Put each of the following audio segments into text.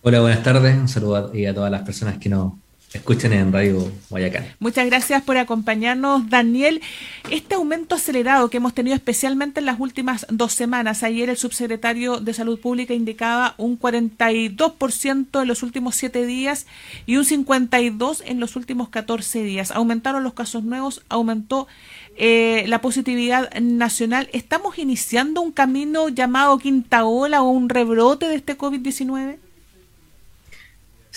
Hola, buenas tardes. Un saludo a, a todas las personas que nos escuchen en Radio Guayacán. Muchas gracias por acompañarnos, Daniel. Este aumento acelerado que hemos tenido especialmente en las últimas dos semanas, ayer el subsecretario de Salud Pública indicaba un 42% en los últimos siete días y un 52% en los últimos 14 días. Aumentaron los casos nuevos, aumentó eh, la positividad nacional. ¿Estamos iniciando un camino llamado quinta ola o un rebrote de este COVID-19?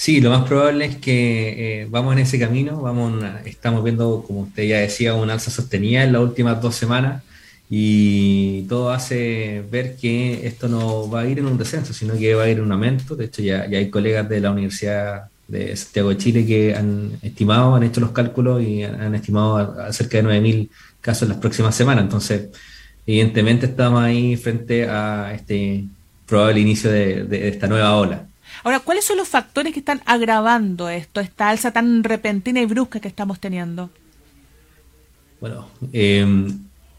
Sí, lo más probable es que eh, vamos en ese camino, vamos, estamos viendo, como usted ya decía, un alza sostenida en las últimas dos semanas y todo hace ver que esto no va a ir en un descenso, sino que va a ir en un aumento. De hecho, ya, ya hay colegas de la Universidad de Santiago de Chile que han estimado, han hecho los cálculos y han, estimado a, cerca de 9.000 casos en las próximas semanas. Entonces, evidentemente estamos ahí frente a este probable inicio de esta nueva ola. Ahora, ¿cuáles son los factores que están agravando esto, esta alza tan repentina y brusca que estamos teniendo? Bueno, eh,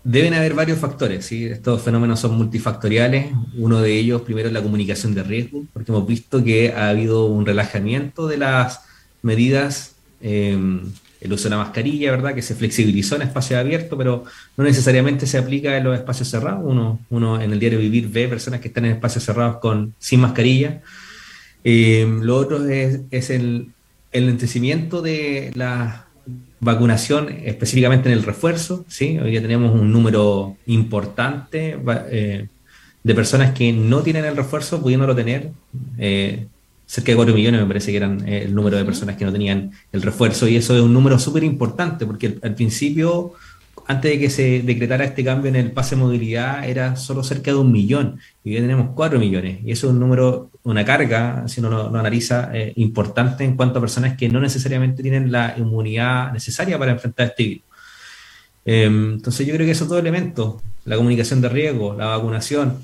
deben haber varios factores, ¿sí? estos fenómenos son multifactoriales. Uno de ellos, primero, es la comunicación de riesgo, porque hemos visto que ha habido un relajamiento de las medidas, eh, el uso de la mascarilla, ¿verdad? Que se flexibilizó en espacios abiertos, pero no necesariamente se aplica en los espacios cerrados. Uno, uno en el diario vivir ve personas que están en espacios cerrados con, sin mascarilla eh, lo otro es, el, el lentecimiento de la vacunación, específicamente en el refuerzo. ¿sí? Hoy día tenemos un número importante eh, de personas que no tienen el refuerzo, pudiéndolo tener. Eh, cerca de 4 millones me parece que eran el número de personas que no tenían el refuerzo y eso es un número súper importante porque al principio antes de que se decretara este cambio en el pase de movilidad, era solo cerca de un millón, y hoy tenemos cuatro millones, y eso es un número, una carga, si uno lo, analiza, eh, importante en cuanto a personas que no necesariamente tienen la inmunidad necesaria para enfrentar este virus. Em, entonces yo creo que esos dos elementos, la comunicación de riesgo, la vacunación,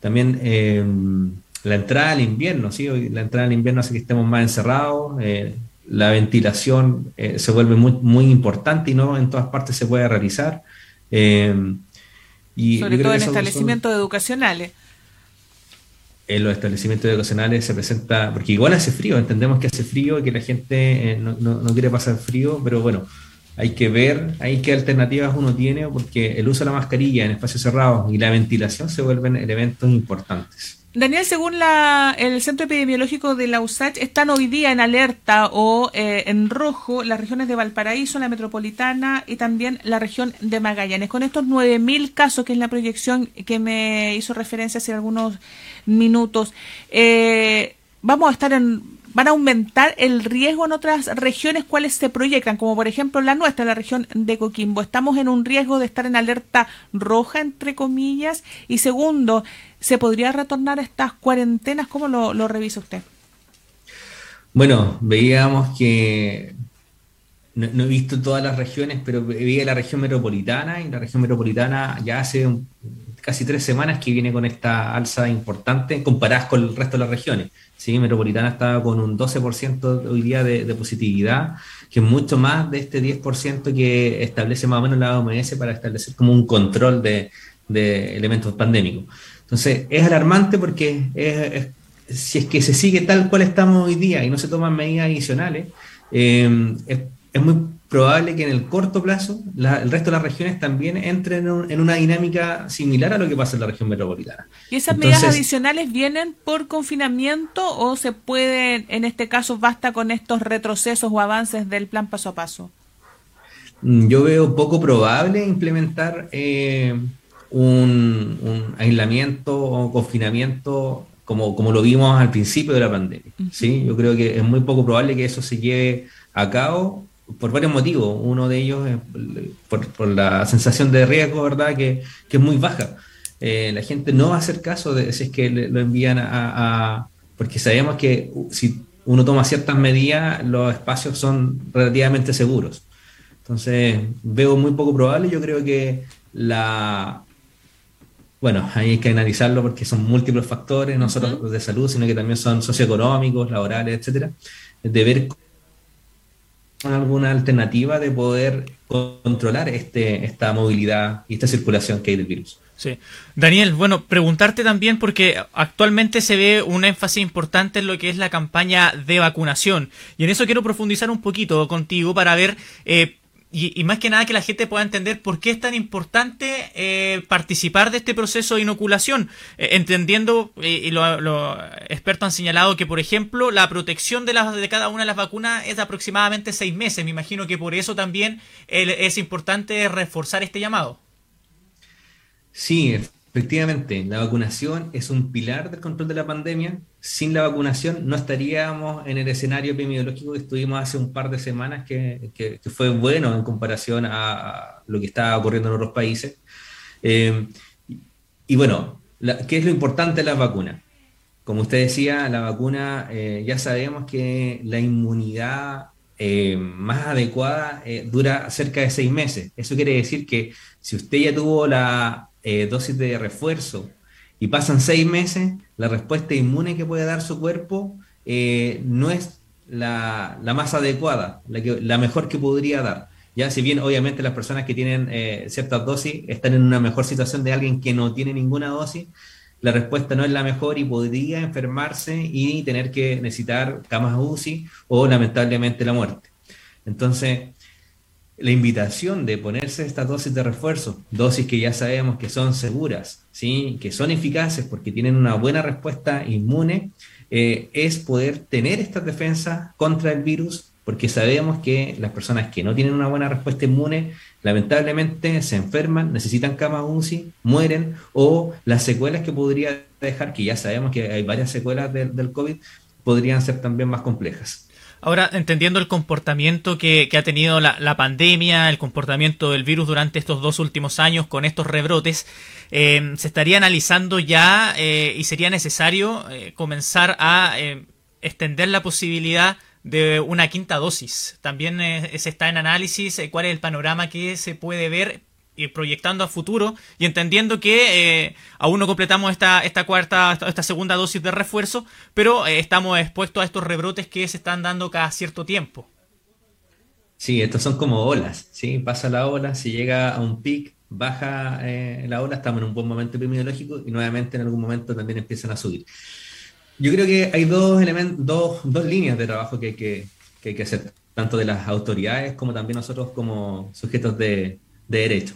también em, la entrada al invierno, ¿sí? la entrada al invierno hace que estemos más encerrados, eh, la ventilación eh, se vuelve muy, muy importante y no en todas partes se puede realizar. Eh, y Sobre todo en establecimientos educacionales. En los establecimientos educacionales se presenta, porque igual hace frío, entendemos que hace frío y que la gente eh, no, no, quiere pasar frío, pero bueno, hay que ver ahí qué alternativas uno tiene, porque el uso de la mascarilla en espacios cerrados y la ventilación se vuelven elementos importantes. Daniel, según el Centro Epidemiológico de la USACH, están hoy día en alerta o eh, en rojo las regiones de Valparaíso, la metropolitana y también la región de Magallanes. Con estos 9.000 casos, que es la proyección que me hizo referencia hace algunos minutos, eh, vamos a estar en van a aumentar el riesgo en otras regiones cuáles se proyectan, como por ejemplo la nuestra, la región de Coquimbo. Estamos en un riesgo de estar en alerta roja, entre comillas. Y segundo, ¿se podría retornar a estas cuarentenas? ¿Cómo lo, lo revisa usted? Bueno, veíamos que no, he visto todas las regiones, pero veía la región metropolitana y la región metropolitana ya hace casi tres semanas que viene con esta alza importante comparadas con el resto de las regiones. ¿sí? Metropolitana estaba con un 12% hoy día de, positividad, que es mucho más de este 10% que establece más o menos la OMS para establecer como un control de, elementos pandémicos. Entonces, es alarmante porque si es que se sigue tal cual estamos hoy día y no se toman medidas adicionales, eh, es, es muy probable que en el corto plazo el resto de las regiones también entren en, una dinámica similar a lo que pasa en la región metropolitana. ¿Y esas medidas adicionales vienen por confinamiento o se puede, en este caso, basta con estos retrocesos o avances del plan paso a paso? Mm, yo veo poco probable implementar eh, un, aislamiento o confinamiento como, como lo vimos al principio de la pandemia. ¿sí? Yo creo que es muy poco probable que eso se lleve a cabo por varios motivos. Uno de ellos es por, la sensación de riesgo, ¿verdad? Que, es muy baja. Eh, la gente no va a hacer caso de si es que lo envían a, Porque sabemos que si uno toma ciertas medidas, los espacios son relativamente seguros. Entonces, veo muy poco probable. Yo creo que la... Bueno, hay que analizarlo porque son múltiples factores, no solo de salud, sino que también son socioeconómicos, laborales, etcétera, de ver alguna alternativa de poder controlar este, esta movilidad y esta circulación que hay del virus. Sí. Daniel, bueno, preguntarte también porque actualmente se ve un énfasis importante en lo que es la campaña de vacunación. Y en eso quiero profundizar un poquito contigo para ver, eh, y, más que nada que la gente pueda entender por qué es tan importante eh, participar de este proceso de inoculación. Eh, entendiendo, y los expertos han señalado que, por ejemplo, la protección de, las, de cada una de las vacunas es de aproximadamente seis meses. Me imagino que por eso también es importante reforzar este llamado. Sí, efectivamente, la vacunación es un pilar del control de la pandemia. Sin la vacunación no estaríamos en el escenario epidemiológico que estuvimos hace un par de semanas, que, fue bueno en comparación a lo que está ocurriendo en otros países. Eh, y bueno, ¿qué es lo importante de la vacuna? Como usted decía, la vacuna eh, ya sabemos que la inmunidad eh, más adecuada dura cerca de seis meses. Eso quiere decir que si usted ya tuvo la dosis de refuerzo y pasan seis meses, la respuesta inmune que puede dar su cuerpo eh, no es la, más adecuada, la, que, la mejor que podría dar. Ya, si bien obviamente las personas que tienen eh, ciertas dosis están en una mejor situación de alguien que no tiene ninguna dosis, la respuesta no es la mejor y podría enfermarse y tener que necesitar camas UCI o lamentablemente la muerte. Entonces, la invitación de ponerse estas dosis de refuerzo, dosis que ya sabemos que son seguras, ¿sí? que son eficaces porque tienen una buena respuesta inmune, eh, es poder tener estas defensas contra el virus, porque sabemos que las personas que no tienen una buena respuesta inmune, lamentablemente se enferman, necesitan cama UCI, mueren, o las secuelas que podría dejar, que ya sabemos que hay varias secuelas del COVID, podrían ser también más complejas. Ahora, entendiendo el comportamiento que, ha tenido la, pandemia, el comportamiento del virus durante estos dos últimos años con estos rebrotes, eh, se estaría analizando ya eh, y sería necesario eh, comenzar a extender la posibilidad de una quinta dosis. También se está en análisis cuál es el panorama que se puede ver proyectando a futuro y entendiendo que eh, aún no completamos esta, esta cuarta, esta segunda dosis de refuerzo, pero eh, estamos expuestos a estos rebrotes que se están dando cada cierto tiempo. Sí, estos son como olas, ¿sí? Pasa la ola, si llega a un pic, baja eh, la ola, estamos en un buen momento epidemiológico y nuevamente en algún momento también empiezan a subir. Yo creo que hay dos dos, dos líneas de trabajo que hay que, que hay que hacer, tanto de las autoridades como también nosotros como sujetos de derecho.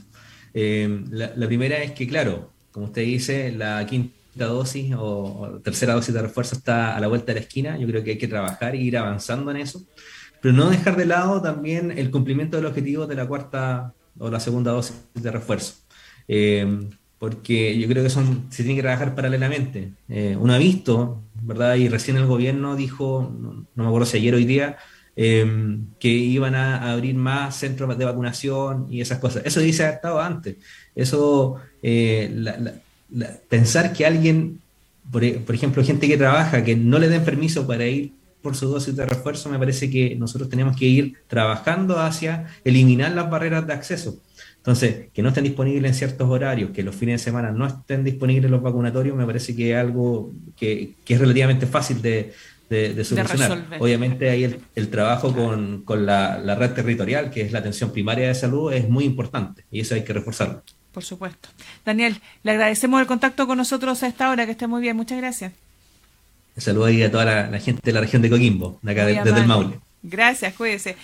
Eh, la, primera es que, claro, como usted dice, la quinta dosis o, tercera dosis de refuerzo está a la vuelta de la esquina. Yo creo que hay que trabajar e ir avanzando en eso, pero no dejar de lado también el cumplimiento del objetivo de la cuarta o la segunda dosis de refuerzo. Eh, porque yo creo que son, se tiene que trabajar paralelamente. Eh, uno ha visto, ¿verdad? Y recién el gobierno dijo, no, no me acuerdo si ayer o hoy día, Em, que iban a abrir más centros de vacunación y esas cosas. Eso dice estado antes. Eso, eh, pensar que alguien, por, ejemplo, gente que trabaja, que no le den permiso para ir por su dosis de refuerzo, me parece que nosotros tenemos que ir trabajando hacia eliminar las barreras de acceso. Entonces, que no estén disponibles en ciertos horarios, que los fines de semana no estén disponibles los vacunatorios, me parece que es algo que es relativamente fácil de, de, solucionar. Obviamente ahí el, trabajo con, la, red territorial, que es la atención primaria de salud, es muy importante y eso hay que reforzarlo. Por supuesto. Daniel, le agradecemos el contacto con nosotros a esta hora, que esté muy bien. Muchas gracias. Saludos ahí a toda la, gente de la región de Coquimbo, de acá desde el Maule. Gracias, cuídese.